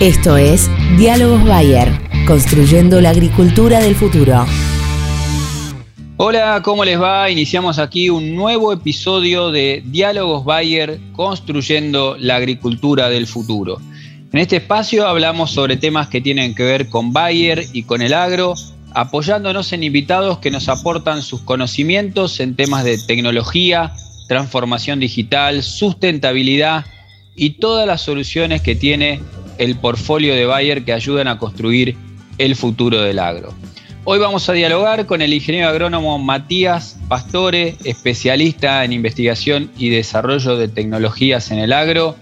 Esto es Diálogos Bayer, construyendo la agricultura del futuro. Hola, ¿cómo les va? Iniciamos aquí un nuevo episodio de Diálogos Bayer, construyendo la agricultura del futuro. En este espacio hablamos sobre temas que tienen que ver con Bayer y con el agro, apoyándonos en invitados que nos aportan sus conocimientos en temas de tecnología, transformación digital, sustentabilidad y todas las soluciones que tiene el portfolio de Bayer que ayudan a construir el futuro del agro. Hoy vamos a dialogar con el ingeniero agrónomo Matías Pastore, especialista en investigación y desarrollo de tecnologías en el agro.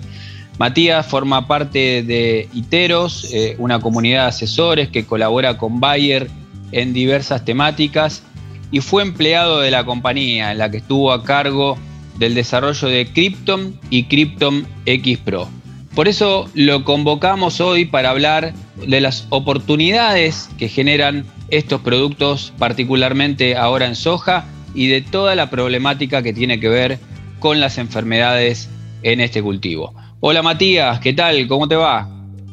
Matías forma parte de ITEROS, eh, una comunidad de asesores que colabora con Bayer en diversas temáticas y fue empleado de la compañía en la que estuvo a cargo del desarrollo de Krypton y Krypton X Pro. Por eso lo convocamos hoy para hablar de las oportunidades que generan estos productos, particularmente ahora en soja, y de toda la problemática que tiene que ver con las enfermedades en este cultivo. Hola Matías, ¿qué tal? ¿Cómo te va?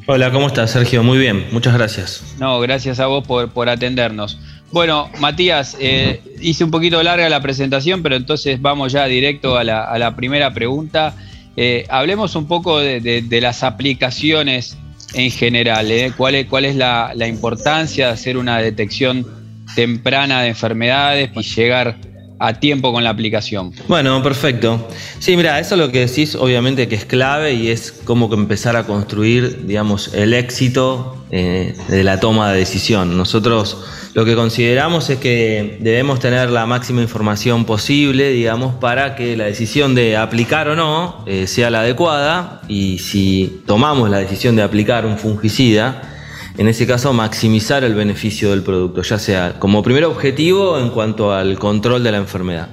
Hola, ¿cómo estás, Sergio? Muy bien, muchas gracias. No, gracias a vos por, atendernos. Bueno, Matías, eh, hice un poquito larga la presentación, pero entonces vamos ya directo a la primera pregunta. Eh, hablemos un poco de, las aplicaciones en general. ¿eh? ¿Cuál, es, la, importancia de hacer una detección temprana de enfermedades y llegar a tiempo con la aplicación? Bueno, perfecto. Sí, mira, eso es lo que decís, obviamente que es clave y es como que empezar a construir, digamos, el éxito eh, de la toma de decisión. Nosotros lo que consideramos es que debemos tener la máxima información posible, digamos, para que la decisión de aplicar o no eh, sea la adecuada y si tomamos la decisión de aplicar un fungicida, en ese caso maximizar el beneficio del producto, ya sea como primer objetivo en cuanto al control de la enfermedad.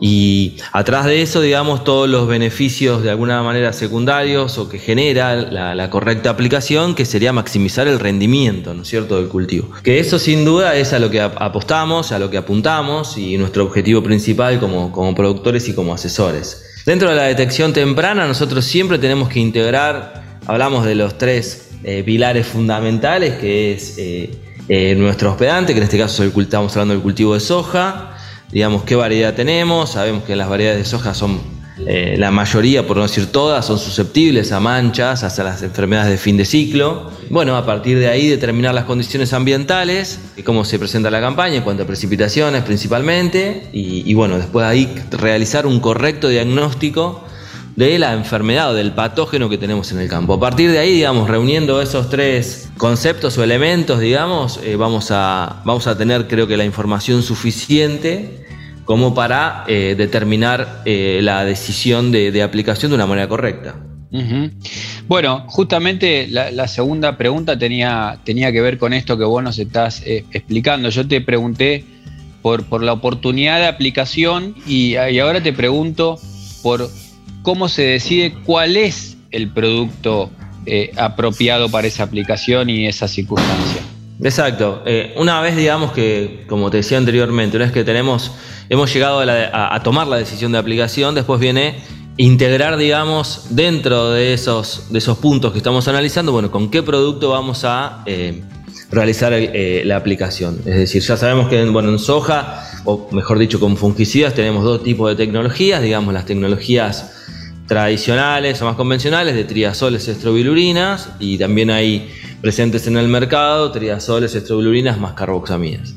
Y atrás de eso, digamos, todos los beneficios de alguna manera secundarios o que genera la, correcta aplicación, que sería maximizar el rendimiento, ¿no es cierto?, del cultivo. Que eso sin duda es a lo que apostamos, a lo que apuntamos y nuestro objetivo principal como, como productores y como asesores. Dentro de la detección temprana, nosotros siempre tenemos que integrar, hablamos de los tres eh, pilares fundamentales, que es eh, eh, nuestro hospedante, que en este caso estamos hablando del cultivo de soja, digamos, qué variedad tenemos. Sabemos que las variedades de soja son, eh, la mayoría, por no decir todas, son susceptibles a manchas, hasta las enfermedades de fin de ciclo. Bueno, a partir de ahí determinar las condiciones ambientales cómo se presenta la campaña en cuanto a precipitaciones principalmente. Y, y bueno, después de ahí realizar un correcto diagnóstico de la enfermedad o del patógeno que tenemos en el campo. A partir de ahí, digamos, reuniendo esos tres conceptos o elementos, digamos, eh, vamos, a, vamos a tener, creo que, la información suficiente como para eh, determinar eh, la decisión de, aplicación de una manera correcta. Bueno, justamente la, segunda pregunta tenía, tenía que ver con esto que vos nos estás explicando. Yo te pregunté por, por la oportunidad de aplicación y, ahora te pregunto por cómo se decide cuál es el producto eh, apropiado para esa aplicación y esa circunstancia. Exacto. Eh, una vez, digamos que, como te decía anteriormente, una vez que tenemos, hemos llegado a, tomar la decisión de aplicación, después viene integrar, digamos, dentro de esos, de esos puntos que estamos analizando, bueno, con qué producto vamos a eh, realizar la aplicación. Es decir, ya sabemos que bueno, en soja, o mejor dicho, con fungicidas, tenemos dos tipos de tecnologías, digamos, las tecnologías tradicionales o más convencionales de triazoles estrobilurinas y también hay presentes en el mercado triazoles estrobilurinas más carboxaminas.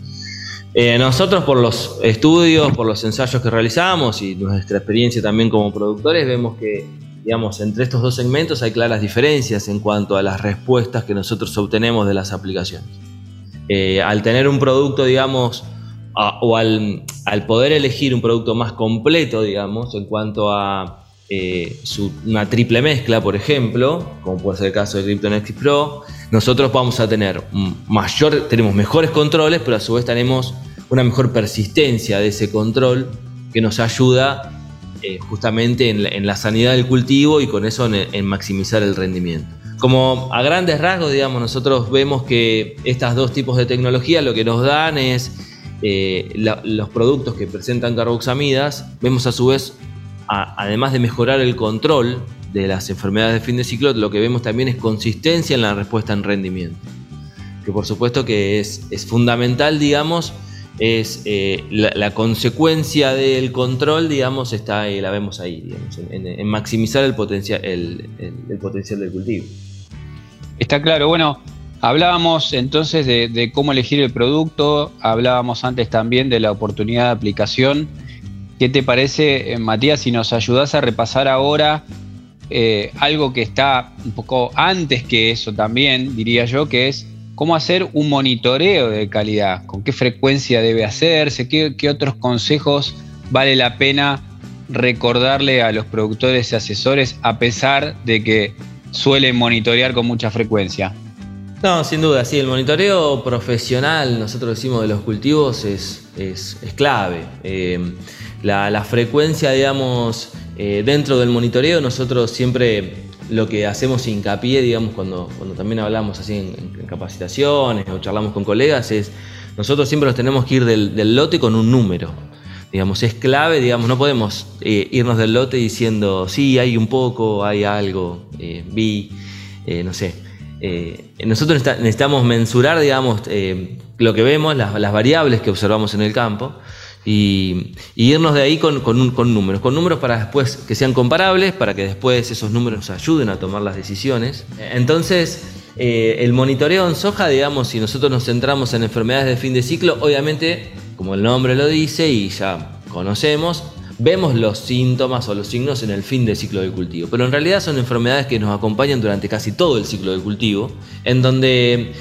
Eh, nosotros por los estudios, por los ensayos que realizamos y nuestra experiencia también como productores vemos que digamos, entre estos dos segmentos hay claras diferencias en cuanto a las respuestas que nosotros obtenemos de las aplicaciones. Eh, al tener un producto, digamos, o al, al, poder elegir un producto más completo, digamos, en cuanto a eh, una triple mezcla, por ejemplo, como puede ser el caso de Krypton Pro, nosotros vamos a tener mayor, tenemos mejores controles, pero a su vez tenemos una mejor persistencia de ese control que nos ayuda eh, justamente en la, sanidad del cultivo y con eso en, maximizar el rendimiento. Como a grandes rasgos, digamos, nosotros vemos que estos dos tipos de tecnología lo que nos dan es eh, los productos que presentan carboxamidas, vemos a su vez además de mejorar el control de las enfermedades de fin de ciclo, lo que vemos también es consistencia en la respuesta en rendimiento. Que por supuesto que es, fundamental, digamos, es eh, la, consecuencia del control, digamos, está la vemos ahí, en, maximizar el, potencial del cultivo. Está claro, bueno, hablábamos entonces de, cómo elegir el producto, hablábamos antes también de la oportunidad de aplicación. ¿Qué te parece, eh, Matías, si nos ayudas a repasar ahora eh, algo que está un poco antes que eso también, diría yo, que es cómo hacer un monitoreo de calidad, con qué frecuencia debe hacerse, qué, otros consejos vale la pena recordarle a los productores y asesores a pesar de que suelen monitorear con mucha frecuencia. No, sin duda, sí, el monitoreo profesional, nosotros decimos de los cultivos, es, es, clave. Eh, la, frecuencia, digamos, eh, dentro del monitoreo, nosotros siempre lo que hacemos hincapié, digamos, cuando, cuando también hablamos así en, capacitaciones o charlamos con colegas, es nosotros siempre nos tenemos que ir del, lote con un número. Digamos, es clave, digamos, no podemos eh, irnos del lote diciendo, sí, hay un poco, hay algo, vi, no sé. Nosotros necesitamos mensurar, digamos, lo que vemos, las, las variables que observamos en el campo, y, irnos de ahí con, números, con números para después que sean comparables, para que después esos números nos ayuden a tomar las decisiones. Entonces, eh, el monitoreo en soja, digamos, si nosotros nos centramos en enfermedades de fin de ciclo, obviamente, como el nombre lo dice y ya conocemos, vemos los síntomas o los signos en el fin del ciclo del cultivo. Pero en realidad son enfermedades que nos acompañan durante casi todo el ciclo del cultivo, en donde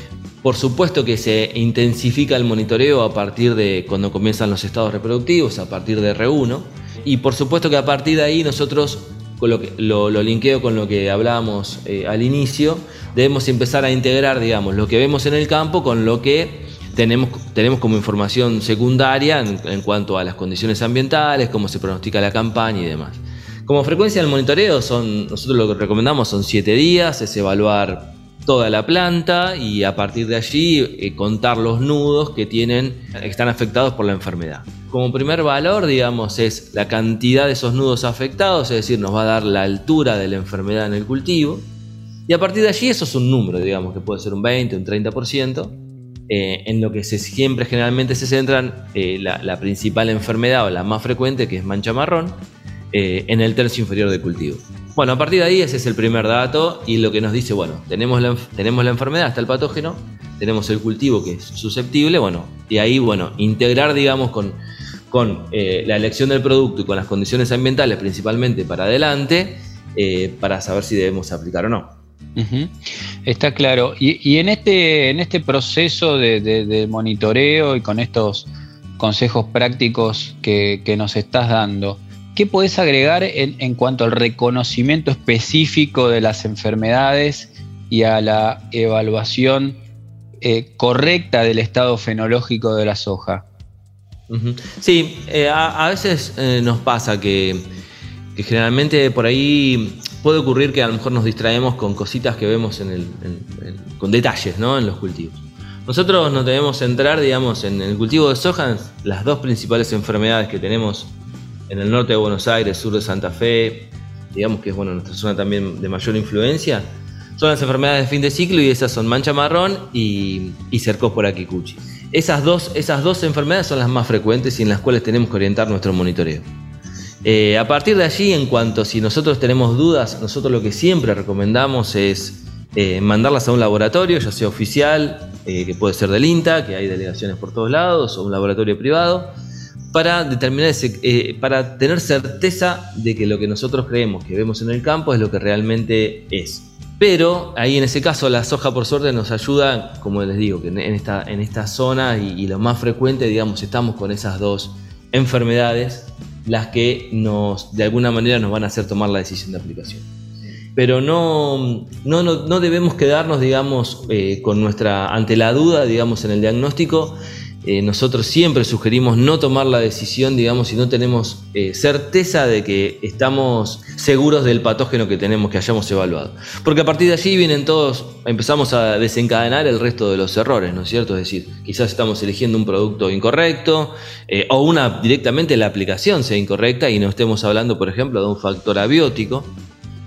por supuesto que se intensifica el monitoreo a partir de cuando comienzan los estados reproductivos, a partir de R1. Y por supuesto que a partir de ahí nosotros, lo, lo, linkeo con lo que hablábamos eh, al inicio, debemos empezar a integrar, digamos, lo que vemos en el campo con lo que tenemos, tenemos como información secundaria en, cuanto a las condiciones ambientales, cómo se pronostica la campaña y demás. Como frecuencia del monitoreo, son, nosotros lo que recomendamos son 7 días, es evaluar toda la planta y a partir de allí eh, contar los nudos que tienen, están afectados por la enfermedad. Como primer valor, digamos, es la cantidad de esos nudos afectados, es decir, nos va a dar la altura de la enfermedad en el cultivo. Y a partir de allí eso es un número, digamos, que puede ser un 20, un 30%, eh, en lo que se, siempre generalmente se centran eh, la, principal enfermedad o la más frecuente, que es mancha marrón, en el tercio inferior del cultivo. Bueno, a partir de ahí ese es el primer dato y lo que nos dice, bueno, tenemos la, tenemos la enfermedad, está el patógeno, tenemos el cultivo que es susceptible, bueno, y ahí, bueno, integrar, digamos, con, con eh, la elección del producto y con las condiciones ambientales principalmente para adelante, eh, para saber si debemos aplicar o no. Está claro. Y, en, este, en este proceso de, monitoreo y con estos consejos prácticos que, nos estás dando, ¿Qué puedes agregar en, cuanto al reconocimiento específico de las enfermedades y a la evaluación eh, correcta del estado fenológico de la soja? Sí, eh, a, veces eh, nos pasa que, generalmente por ahí puede ocurrir que a lo mejor nos distraemos con cositas que vemos en el, con detalles ¿no? en los cultivos. Nosotros nos debemos centrar, digamos, en el cultivo de soja, las dos principales enfermedades que tenemos en el norte de Buenos Aires, sur de Santa Fe, digamos que es bueno, nuestra zona también de mayor influencia, son las enfermedades de fin de ciclo y esas son mancha marrón y, y cercospora kikuchi. Esas dos, esas dos enfermedades son las más frecuentes y en las cuales tenemos que orientar nuestro monitoreo. Eh, a partir de allí, en cuanto si nosotros tenemos dudas, nosotros lo que siempre recomendamos es eh, mandarlas a un laboratorio, ya sea oficial, eh, que puede ser del INTA, que hay delegaciones por todos lados, o un laboratorio privado, para determinar para tener certeza de que lo que nosotros creemos que vemos en el campo es lo que realmente es. Pero ahí en ese caso la soja por suerte nos ayuda, como les digo, que en esta, en esta zona y, lo más frecuente, digamos, estamos con esas dos enfermedades, las que nos, de alguna manera nos van a hacer tomar la decisión de aplicación. Pero no, no, no, debemos quedarnos, digamos, eh, con nuestra, ante la duda, digamos, en el diagnóstico, eh, nosotros siempre sugerimos no tomar la decisión, digamos, si no tenemos eh, certeza de que estamos seguros del patógeno que tenemos, que hayamos evaluado. Porque a partir de allí vienen todos, empezamos a desencadenar el resto de los errores, ¿no es cierto? Es decir, quizás estamos eligiendo un producto incorrecto eh, o una directamente la aplicación sea incorrecta y no estemos hablando, por ejemplo, de un factor abiótico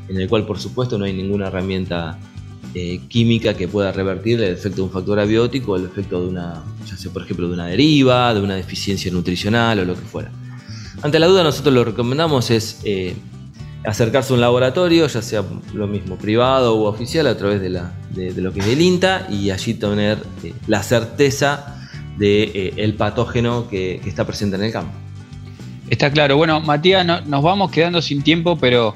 en el cual por supuesto no hay ninguna herramienta eh, química que pueda revertir el efecto de un factor abiótico el efecto de una, ya sea por ejemplo de una deriva, de una deficiencia nutricional o lo que fuera. Ante la duda nosotros lo recomendamos es eh, acercarse a un laboratorio, ya sea lo mismo privado u oficial, a través de, lo que es el INTA y allí tener eh, la certeza del de, patógeno que, está presente en el campo. Está claro. Bueno, Matías, nos vamos quedando sin tiempo, pero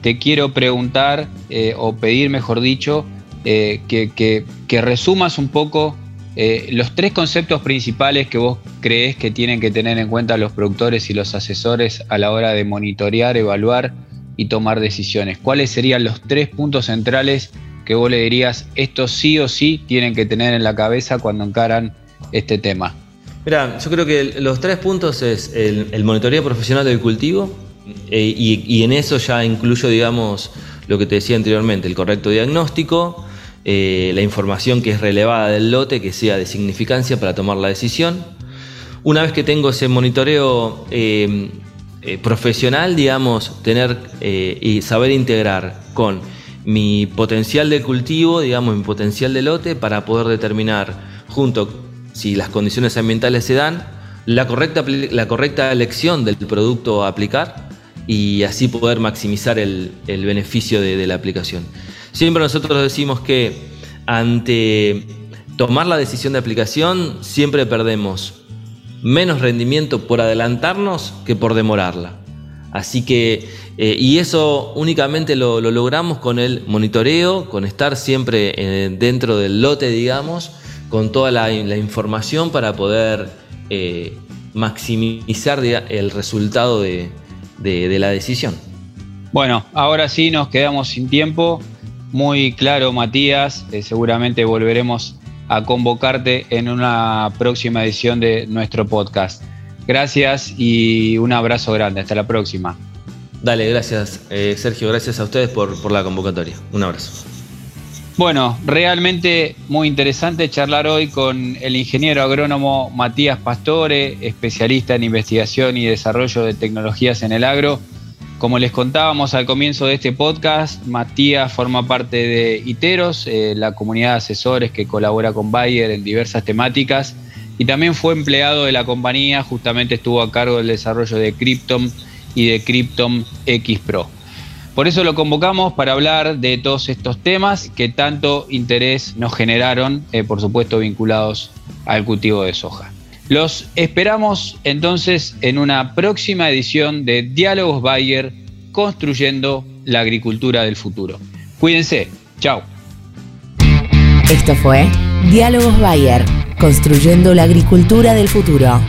te quiero preguntar o pedir, mejor dicho, eh, que, resumas un poco eh, los tres conceptos principales que vos crees que tienen que tener en cuenta los productores y los asesores a la hora de monitorear, evaluar y tomar decisiones. ¿Cuáles serían los tres puntos centrales que vos le dirías, estos sí o sí tienen que tener en la cabeza cuando encaran este tema? Mira, yo creo que los tres puntos es el, monitoreo profesional del cultivo eh, y, y, en eso ya incluyo, digamos, lo que te decía anteriormente, el correcto diagnóstico, eh, la información que es relevada del lote, que sea de significancia para tomar la decisión. Una vez que tengo ese monitoreo eh, eh, profesional, digamos, tener y saber integrar con mi potencial de cultivo, digamos, mi potencial de lote, para poder determinar, junto, si las condiciones ambientales se dan, la correcta, la correcta elección del producto a aplicar y así poder maximizar el, beneficio de la aplicación. Siempre nosotros decimos que ante tomar la decisión de aplicación siempre perdemos menos rendimiento por adelantarnos que por demorarla. Así que, eh, y eso únicamente lo, logramos con el monitoreo, con estar siempre eh, dentro del lote, digamos, con toda la, información para poder eh, maximizar el resultado de la decisión. Bueno, ahora sí nos quedamos sin tiempo muy claro, Matías. Eh, seguramente volveremos a convocarte en una próxima edición de nuestro podcast. Gracias y un abrazo grande. Hasta la próxima. Dale, gracias eh, Sergio, gracias a ustedes por, por la convocatoria. Un abrazo. Bueno, realmente muy interesante charlar hoy con el ingeniero agrónomo Matías Pastore, especialista en investigación y desarrollo de tecnologías en el agro como les contábamos al comienzo de este podcast, Matías forma parte de ITEROS, eh, la comunidad de asesores que colabora con Bayer en diversas temáticas, y también fue empleado de la compañía, justamente estuvo a cargo del desarrollo de Krypton y de Krypton X Pro. Por eso lo convocamos para hablar de todos estos temas que tanto interés nos generaron, eh, por supuesto vinculados al cultivo de soja. Los esperamos entonces en una próxima edición de Diálogos Bayer, construyendo la agricultura del futuro. Cuídense, chao. Esto fue Diálogos Bayer, construyendo la agricultura del futuro.